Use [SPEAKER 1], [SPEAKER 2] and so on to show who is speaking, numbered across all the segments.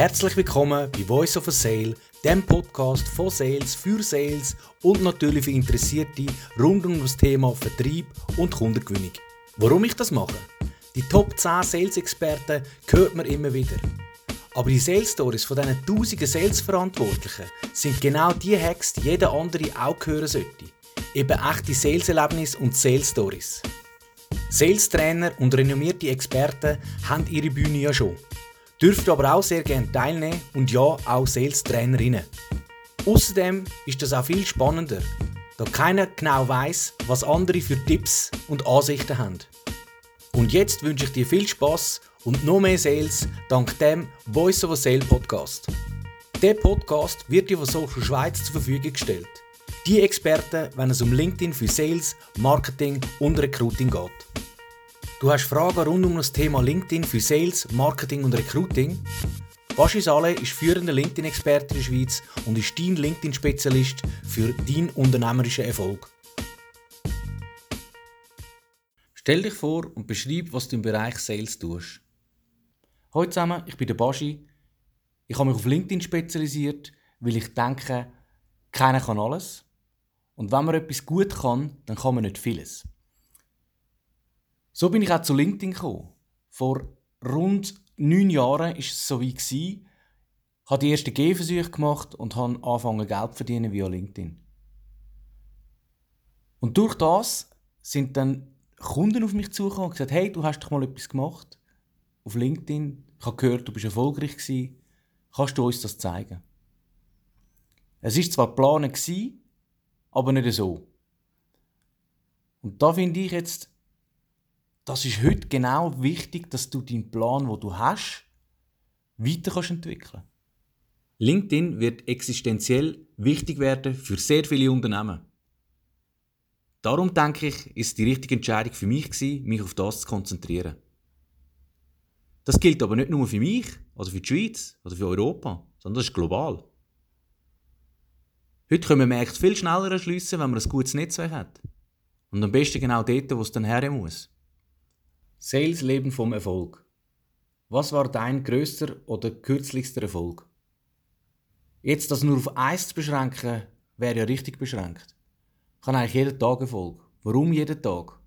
[SPEAKER 1] Herzlich willkommen bei Voice of a Sale, dem Podcast von Sales für Sales und natürlich für Interessierte rund um das Thema Vertrieb und Kundengewinnung. Warum ich das mache? Die Top 10 Sales-Experten hört man immer wieder. Aber die Sales Stories von diesen tausenden Sales-Verantwortlichen sind genau die Hacks, die jeder andere auch hören sollte. Eben echte Sales-Erlebnisse und Sales-Stories. Sales-Trainer und renommierte Experten haben ihre Bühne ja schon. Dürft aber auch sehr gerne teilnehmen und ja, auch Sales-Trainerinnen. Außerdem ist das auch viel spannender, da keiner genau weiß, was andere für Tipps und Ansichten haben. Und jetzt wünsche ich dir viel Spaß und noch mehr Sales dank dem Voice of a Sale Podcast. Der Podcast wird dir von Social Schweiz zur Verfügung gestellt. Die Experten, wenn es um LinkedIn für Sales, Marketing und Recruiting geht. Du hast Fragen rund um das Thema LinkedIn für Sales, Marketing und Recruiting? Baschi Saleh ist führender LinkedIn-Experte in der Schweiz und ist dein LinkedIn-Spezialist für deinen unternehmerischen Erfolg. Stell dich vor und beschreib, was du im Bereich Sales tust. Hallo zusammen, ich bin der Baschi. Ich habe mich auf LinkedIn spezialisiert, weil ich denke, keiner kann alles. Und wenn man etwas gut kann, dann kann man nicht vieles. So bin ich auch zu LinkedIn gekommen. Vor rund neun Jahren war es so wie Ich habe die ersten Gehversuche gemacht und habe angefangen Geld zu verdienen via LinkedIn. Und durch das sind dann Kunden auf mich zugekommen und gesagt, hey, du hast doch mal etwas gemacht auf LinkedIn. Ich habe gehört, du bist erfolgreich gewesen. Kannst du uns das zeigen? Es ist zwar geplant aber nicht so. Und da finde ich jetzt, das ist heute genau wichtig, dass du deinen Plan, wo du hast, weiter kannst. LinkedIn wird existenziell wichtig werden für sehr viele Unternehmen. Darum denke ich, ist die richtige Entscheidung für mich gewesen, mich auf das zu konzentrieren. Das gilt aber nicht nur für mich, also für die Schweiz oder für Europa, sondern das ist global. Heute können wir Märkte viel schneller erschliessen, wenn man ein gutes Netzwerk hat. Und am besten genau dort, wo es dann her muss. Sales leben vom Erfolg. Was war dein größter oder kürzlichster Erfolg? Jetzt das nur auf eins zu beschränken, wäre ja richtig beschränkt. Ich habe eigentlich jeden Tag Erfolg. Warum jeden Tag?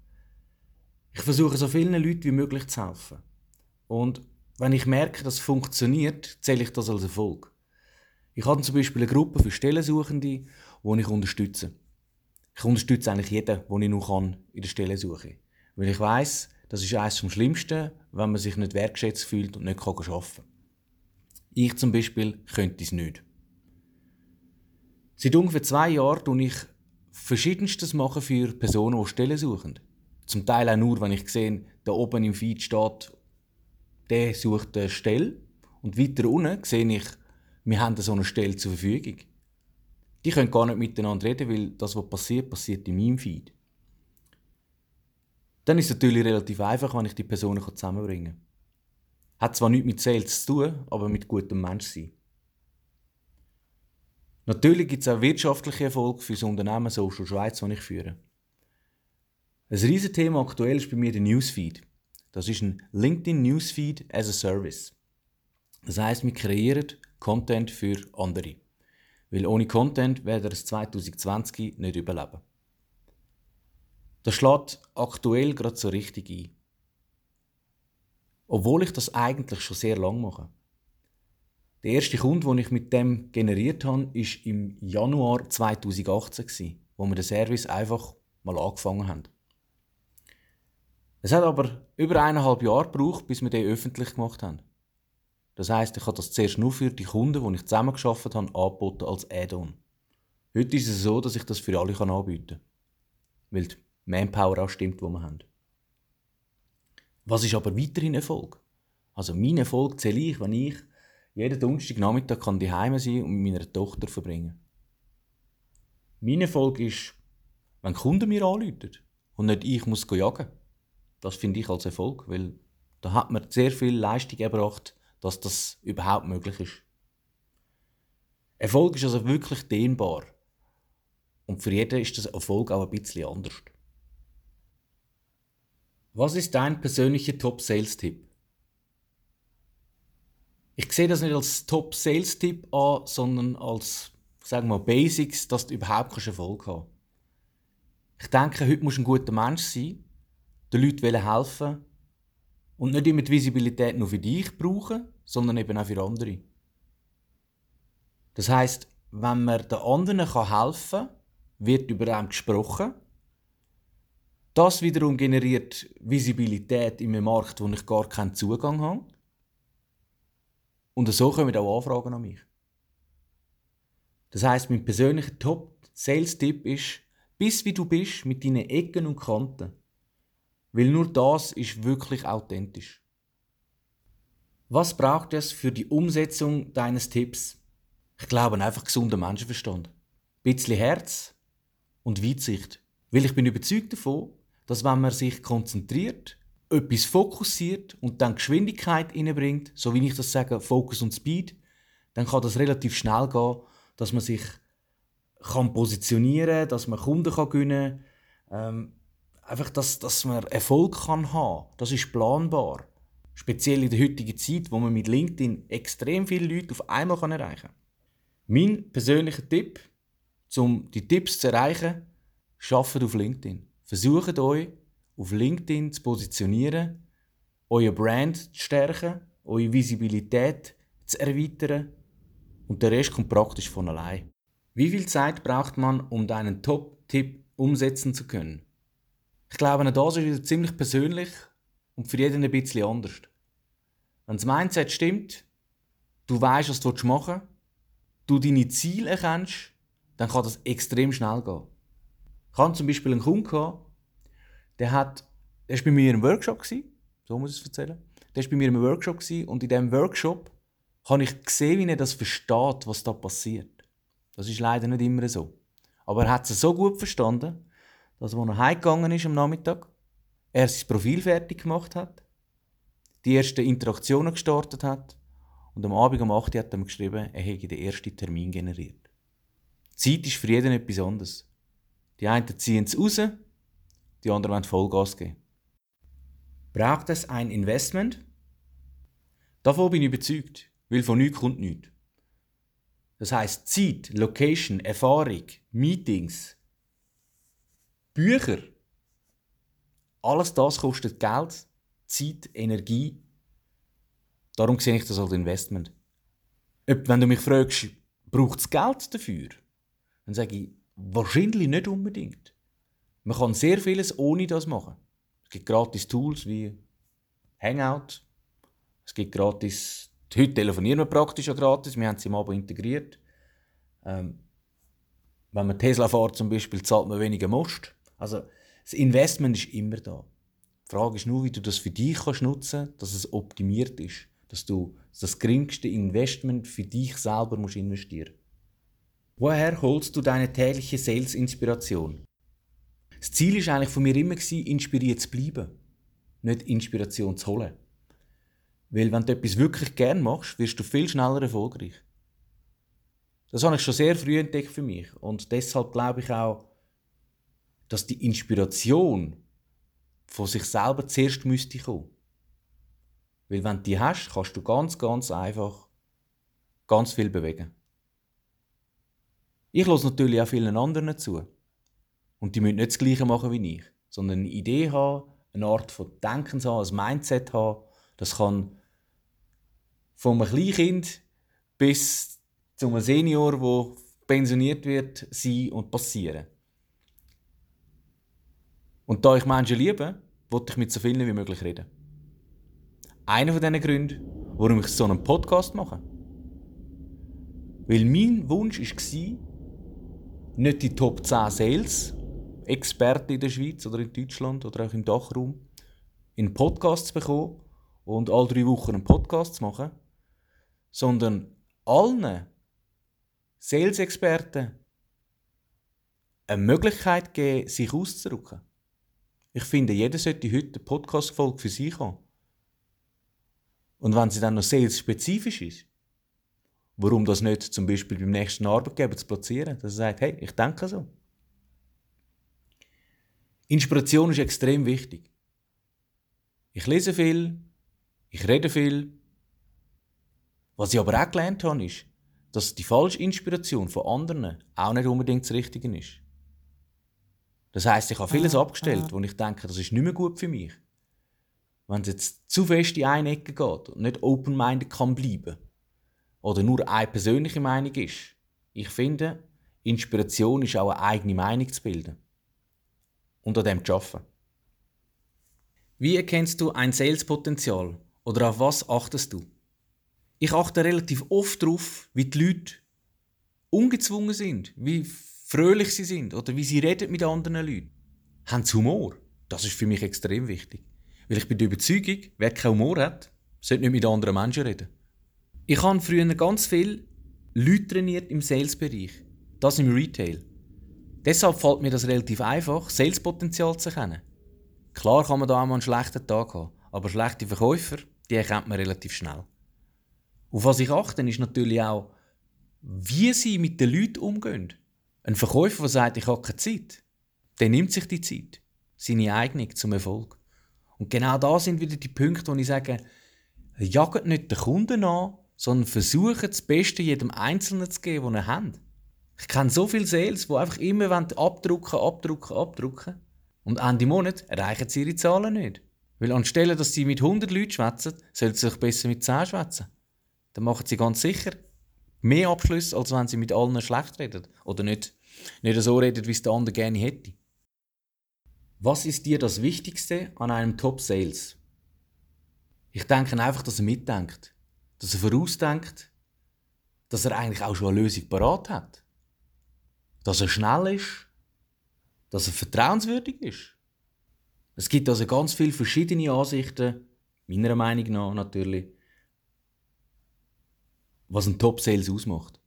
[SPEAKER 1] Ich versuche so vielen Leuten wie möglich zu helfen. Und wenn ich merke, dass es funktioniert, zähle ich das als Erfolg. Ich habe zum Beispiel eine Gruppe für Stellensuchende, die ich unterstütze. Ich unterstütze eigentlich jeden, den ich noch kann, in der Stellensuche. Weil ich weiß, das ist eines vom Schlimmsten, wenn man sich nicht wertgeschätzt fühlt und nicht arbeiten kann. Ich zum Beispiel könnte es nicht. Seit ungefähr zwei Jahren tue ich Verschiedenstes für Personen, die Stellen suchen. Zum Teil auch nur, wenn ich sehe, da oben im Feed steht, der sucht eine Stelle. Und weiter unten sehe ich, wir haben so eine Stelle zur Verfügung. Die können gar nicht miteinander reden, weil das, was passiert, passiert in meinem Feed. Dann ist es natürlich relativ einfach, wenn ich die Personen zusammenbringen kann. Hat zwar nichts mit Sales zu tun, aber mit gutem Menschsein. Natürlich gibt es auch wirtschaftliche Erfolge für das Unternehmen Social Schweiz, das ich führe. Ein riesiges Thema aktuell ist bei mir der Newsfeed. Das ist ein LinkedIn Newsfeed as a Service. Das heißt, wir kreieren Content für andere. Weil ohne Content werden wir es 2020 nicht überleben. Das schlägt aktuell gerade so richtig ein. Obwohl ich das eigentlich schon sehr lange mache. Der erste Kunde, den ich mit dem generiert habe, war im Januar 2018, wo wir den Service einfach mal angefangen haben. Es hat aber über eineinhalb Jahre gebraucht, bis wir den öffentlich gemacht haben. Das heißt, ich habe das zuerst nur für die Kunden, die ich zusammen geschafft habe, angeboten als Add-on. Heute ist es so, dass ich das für alle anbieten kann. Weil Manpower auch stimmt, wo wir haben. Was ist aber weiterhin Erfolg? Also mein Erfolg zähle ich, wenn ich jeden Donnerstagnachmittag kann daheim sein und mit meiner Tochter verbringen. Mein Erfolg ist, wenn Kunden mir anrufen und nicht ich muss jagen. Das finde ich als Erfolg, weil da hat man sehr viel Leistung erbracht, dass das überhaupt möglich ist. Erfolg ist also wirklich dehnbar. Und für jeden ist das Erfolg auch ein bisschen anders. Was ist dein persönlicher Top-Sales-Tipp? Ich sehe das nicht als Top-Sales-Tipp an, sondern als, sagen wir Basics, dass du überhaupt Erfolg haben Ich denke, heute musst du ein guter Mensch sein, den Leuten helfen und nicht immer die Visibilität nur für dich brauchen, sondern eben auch für andere. Das heißt, wenn man den anderen helfen kann, wird über einen gesprochen. Das wiederum generiert Visibilität in einem Markt, wo ich gar keinen Zugang habe. Und so kommen auch Anfragen an mich. Das heißt, mein persönlicher Top-Sales-Tipp ist, bis wie du bist mit deinen Ecken und Kanten. Weil nur das ist wirklich authentisch. Was braucht es für die Umsetzung deines Tipps? Ich glaube einfach gesunder Menschenverstand. Ein bisschen Herz und Weitsicht. Weil ich bin überzeugt davon, dass wenn man sich konzentriert, etwas fokussiert und dann Geschwindigkeit reinbringt, so wie ich das sage, Fokus und Speed, dann kann das relativ schnell gehen, dass man sich kann positionieren, dass man Kunden kann gewinnen, ähm, einfach, dass, dass man Erfolg kann haben. Das ist planbar. Speziell in der heutigen Zeit, wo man mit LinkedIn extrem viele Leute auf einmal kann erreichen kann. Mein persönlicher Tipp, um die Tipps zu erreichen, schafft auf LinkedIn. Versucht euch auf LinkedIn zu positionieren, euer Brand zu stärken, eure Visibilität zu erweitern und der Rest kommt praktisch von allein. Wie viel Zeit braucht man, um deinen Top-Tipp umsetzen zu können? Ich glaube, das ist wieder ziemlich persönlich und für jeden ein bisschen anders. Wenn das Mindset stimmt, du weißt, was du machen willst, du deine Ziele erkennst, dann kann das extrem schnell gehen. Ich hatte zum Beispiel einen Kunden, gehabt, der hat, der war bei mir im Workshop, so muss ich es erzählen. Der war bei mir im Workshop und in diesem Workshop habe ich gesehen, wie er das versteht, was da passiert. Das ist leider nicht immer so. Aber er hat es so gut verstanden, dass als er heimgegangen ist am Nachmittag, er sein Profil fertig gemacht hat, die ersten Interaktionen gestartet hat und am Abend um 8 Uhr hat er mir geschrieben, er hätte den ersten Termin generiert. Zeit ist für jeden etwas anderes. Die einen ziehen es raus, die anderen wollen Vollgas geben. Braucht es ein Investment? Davon bin ich überzeugt, weil von nichts kommt nichts. Das heißt Zeit, Location, Erfahrung, Meetings, Bücher. Alles das kostet Geld, Zeit, Energie. Darum sehe ich das als Investment. Wenn du mich fragst, braucht es Geld dafür? Dann sage ich, wahrscheinlich nicht unbedingt. Man kann sehr vieles ohne das machen. Es gibt gratis Tools wie Hangout. Es gibt gratis. Heute telefonieren wir praktisch auch gratis. Wir haben sie im Abo integriert. Ähm, wenn man Tesla fährt zum Beispiel, zahlt man weniger Most. Also das Investment ist immer da. Die Frage ist nur, wie du das für dich kannst nutzen kannst, dass es optimiert ist. Dass du das geringste Investment für dich selber musst investieren Woher holst du deine tägliche Sales-Inspiration? Das Ziel ist eigentlich von mir immer inspiriert zu bleiben, nicht Inspiration zu holen. Weil wenn du etwas wirklich gern machst, wirst du viel schneller erfolgreich. Das habe ich schon sehr früh entdeckt für mich und deshalb glaube ich auch, dass die Inspiration von sich selber zuerst müsste kommen. Weil wenn du die hast, kannst du ganz, ganz einfach ganz viel bewegen. Ich höre natürlich auch vielen anderen zu. Und die müssen nicht das Gleiche machen wie ich, sondern eine Idee haben, eine Art von Denkens haben, ein Mindset haben. Das kann von einem Kleinkind bis zu einem Senior, der pensioniert wird, sein und passieren. Und da ich Menschen liebe, wollte ich mit so vielen wie möglich reden. Einer von diesen Gründen, warum ich so einen Podcast mache. Weil mein Wunsch war, nicht die Top 10 Sales Experten in der Schweiz oder in Deutschland oder auch im Dachraum in einen Podcast zu bekommen und alle drei Wochen einen Podcast zu machen, sondern allen Sales-Experten eine Möglichkeit geben, sich auszudrücken. Ich finde, jeder sollte heute eine Podcast-Folge für sich haben. Und wenn sie dann noch sales-spezifisch ist, warum das nicht zum Beispiel beim nächsten Arbeitgeber zu platzieren, dass er sagt, hey, ich denke so. Inspiration ist extrem wichtig. Ich lese viel, ich rede viel, Was ich aber auch gelernt habe, ist, dass die falsche Inspiration von anderen auch nicht unbedingt das Richtige ist. Das heißt, ich habe vieles abgestellt, wo ich denke, das ist nicht mehr gut für mich. Wenn es jetzt zu fest in eine Ecke geht und nicht open-minded kann bleiben oder nur eine persönliche Meinung ist. Ich finde, Inspiration ist auch eine eigene Meinung zu bilden und an dem zu arbeiten. Wie erkennst du ein Sales-Potenzial oder auf was achtest du? Ich achte relativ oft darauf, wie die Leute ungezwungen sind, wie fröhlich sie sind oder wie sie reden mit anderen Leuten. Haben sie Humor? Das ist für mich extrem wichtig. Weil ich bin der Überzeugung, wer keinen Humor hat, sollte nicht mit anderen Menschen reden. Ich habe früher ganz viel Leute trainiert im Sales-Bereich. Das im Retail. Deshalb fällt mir das relativ einfach, Salespotenzial zu erkennen. Klar kann man da auch mal einen schlechten Tag haben, aber schlechte Verkäufer, die erkennt man relativ schnell. Auf was ich achte, ist natürlich auch, wie sie mit den Leuten umgehen. Ein Verkäufer, der sagt, ich habe keine Zeit, der nimmt sich die Zeit, seine Eignung zum Erfolg. Und genau da sind wieder die Punkte, wo ich sage, jagt nicht den Kunden an, sondern versucht das Beste jedem Einzelnen zu geben, den er hat. Ich kenne so viele Sales, die einfach immer abdrucken, abdrucken, abdrucken. Und Ende Monat erreichen sie ihre Zahlen nicht. Weil anstelle, dass sie mit 100 Leuten schwätzen, sollten sie sich besser mit 10 schwätzen. Dann machen sie ganz sicher mehr Abschlüsse, als wenn sie mit allen schlecht reden. Oder nicht, nicht so reden, wie es der andere gerne hätte. Was ist dir das Wichtigste an einem Top-Sales? Ich denke einfach, dass er mitdenkt. Dass er vorausdenkt. Dass er eigentlich auch schon eine Lösung parat hat. Dass er schnell ist. Dass er vertrauenswürdig ist. Es gibt also ganz viele verschiedene Ansichten, meiner Meinung nach natürlich, was ein Top-Sales ausmacht.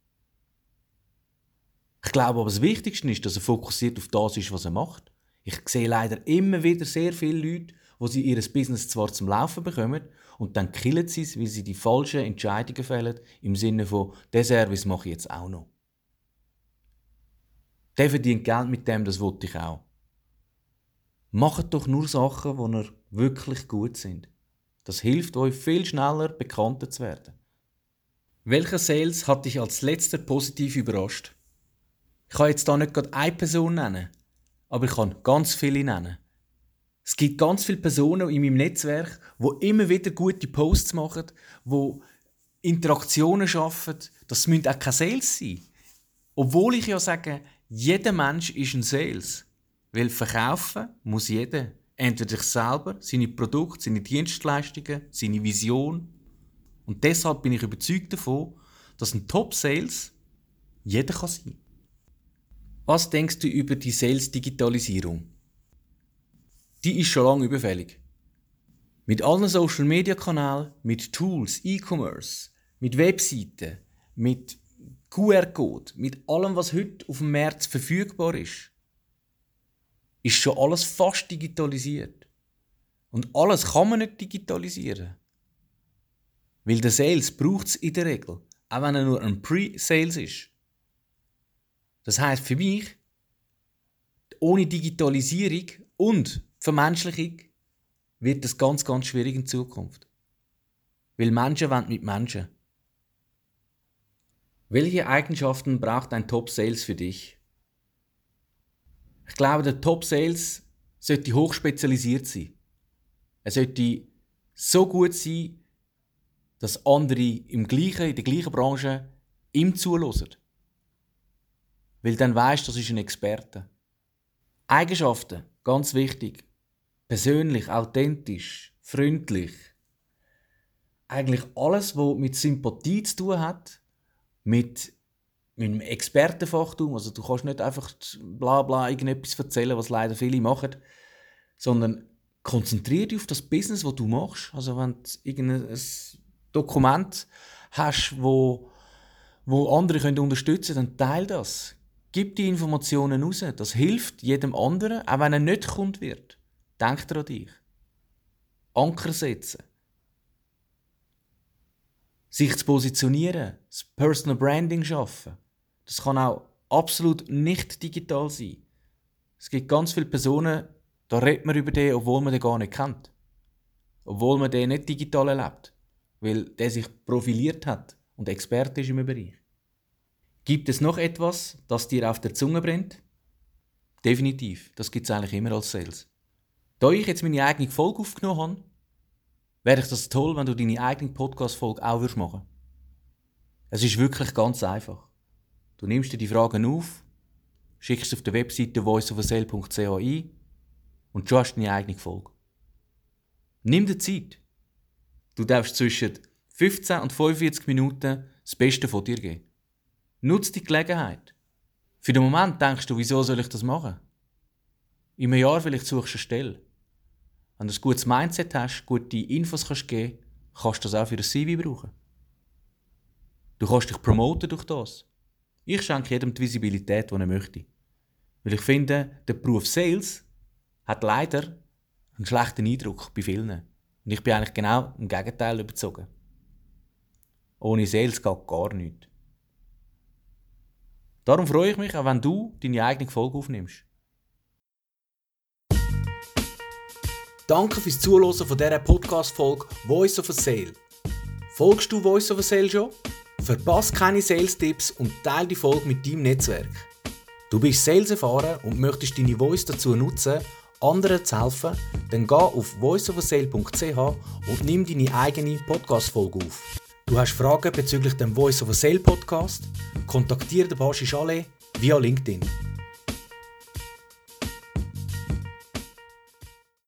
[SPEAKER 1] Ich glaube aber, das Wichtigste ist, dass er fokussiert auf das ist, was er macht. Ich sehe leider immer wieder sehr viele Leute, wo sie ihr Business zwar zum Laufen bekommen und dann killen sie es, weil sie die falschen Entscheidungen fällen, im Sinne von, der Service mache ich jetzt auch noch. Der verdient Geld mit dem, das wollte ich auch. Macht doch nur Sachen, die wirklich gut sind. Das hilft euch viel schneller bekannter zu werden. Welcher Sales hat dich als letzter positiv überrascht? Ich kann jetzt da nicht gerade eine Person nennen, aber ich kann ganz viele nennen. Es gibt ganz viele Personen in meinem Netzwerk, wo immer wieder gute Posts machen, wo Interaktionen schaffen. Das müssen auch keine Sales sein. Obwohl ich ja sage, jeder Mensch ist ein Sales. Weil verkaufen muss jeder. Entweder sich selber, seine Produkte, seine Dienstleistungen, seine Vision, und deshalb bin ich überzeugt davon, dass ein Top-Sales jeder kann sein. Was denkst du über die Sales-Digitalisierung? Die ist schon lange überfällig. Mit allen Social-Media-Kanälen, mit Tools, E-Commerce, mit Webseiten, mit QR-Code, mit allem, was heute auf dem März verfügbar ist, ist schon alles fast digitalisiert. Und alles kann man nicht digitalisieren. Weil der Sales braucht es in der Regel, auch wenn er nur ein Pre-Sales ist. Das heißt für mich, ohne Digitalisierung und Vermenschlichung wird es ganz, ganz schwierig in Zukunft. Weil Menschen wollen mit Menschen. Welche Eigenschaften braucht ein Top-Sales für dich? Ich glaube, der Top-Sales sollte hochspezialisiert sein. Er sollte so gut sein, dass andere im gleichen, in der gleichen Branche ihm zulassen. Weil dann weißt, das ist ein Experte. Eigenschaften, ganz wichtig. Persönlich, authentisch, freundlich. Eigentlich alles, was mit Sympathie zu tun hat, mit, mit einem Expertenfachtum. Also du kannst nicht einfach bla bla irgendetwas erzählen, was leider viele machen, sondern konzentriere dich auf das Business, was du machst. Also wenn du irgendein Dokument hast, wo, wo andere können unterstützen können, dann teile das. Gib die Informationen raus. Das hilft jedem anderen, auch wenn er nicht kommt wird. Denk an dich. Anker setzen. Sich zu positionieren, das Personal Branding schaffen. Das kann auch absolut nicht digital sein. Es gibt ganz viele Personen, da redet man über den, obwohl man den gar nicht kennt. Obwohl man den nicht digital erlebt. weil der sich profiliert hat und Experte ist im Bereich. Gibt es noch etwas, das dir auf der Zunge brennt? Definitiv, das gibt es eigentlich immer als Sales. Da ich jetzt meine eigene Folge aufgenommen habe, wäre ich das toll, wenn du deine eigene Podcast-Folge auch machen würdest. Es ist wirklich ganz einfach. Du nimmst dir die Fragen auf, schickst auf der Webseite voiceofasale.ch ein und schon hast du deine eigene Folge. Nimm dir Zeit. Du darfst zwischen 15 und 45 Minuten das Beste von dir geben. Nutz die Gelegenheit. Für den Moment denkst du, wieso soll ich das machen? Einem Jahr vielleicht suchst du eine Stelle. Wenn du ein gutes Mindset hast, gute Infos kannst geben, kannst du das auch für ein CV brauchen. Du kannst dich promoten durch das. Ich schenke jedem die Visibilität, die er möchte. Weil ich finde, der Beruf Sales hat leider einen schlechten Eindruck bei vielen. Und ich bin eigentlich genau im Gegenteil überzogen. Ohne Sales geht gar nichts. Darum freue ich mich, auch wenn du deine eigene Folge aufnimmst. Danke fürs Zuhören von dieser Podcast-Folge Voice of a Sale. Folgst du Voice of a Sale schon? Verpasse keine Sales-Tipps und teile die Folge mit deinem Netzwerk. Du bist Sales erfahren und möchtest deine Voice dazu nutzen, anderen zu helfen, dann geh auf voiceofasale.ch und nimm deine eigene Podcast-Folge auf. Du hast Fragen bezüglich dem Voice of a Sale Podcast? Kontaktiere den Baschi Chalet via LinkedIn.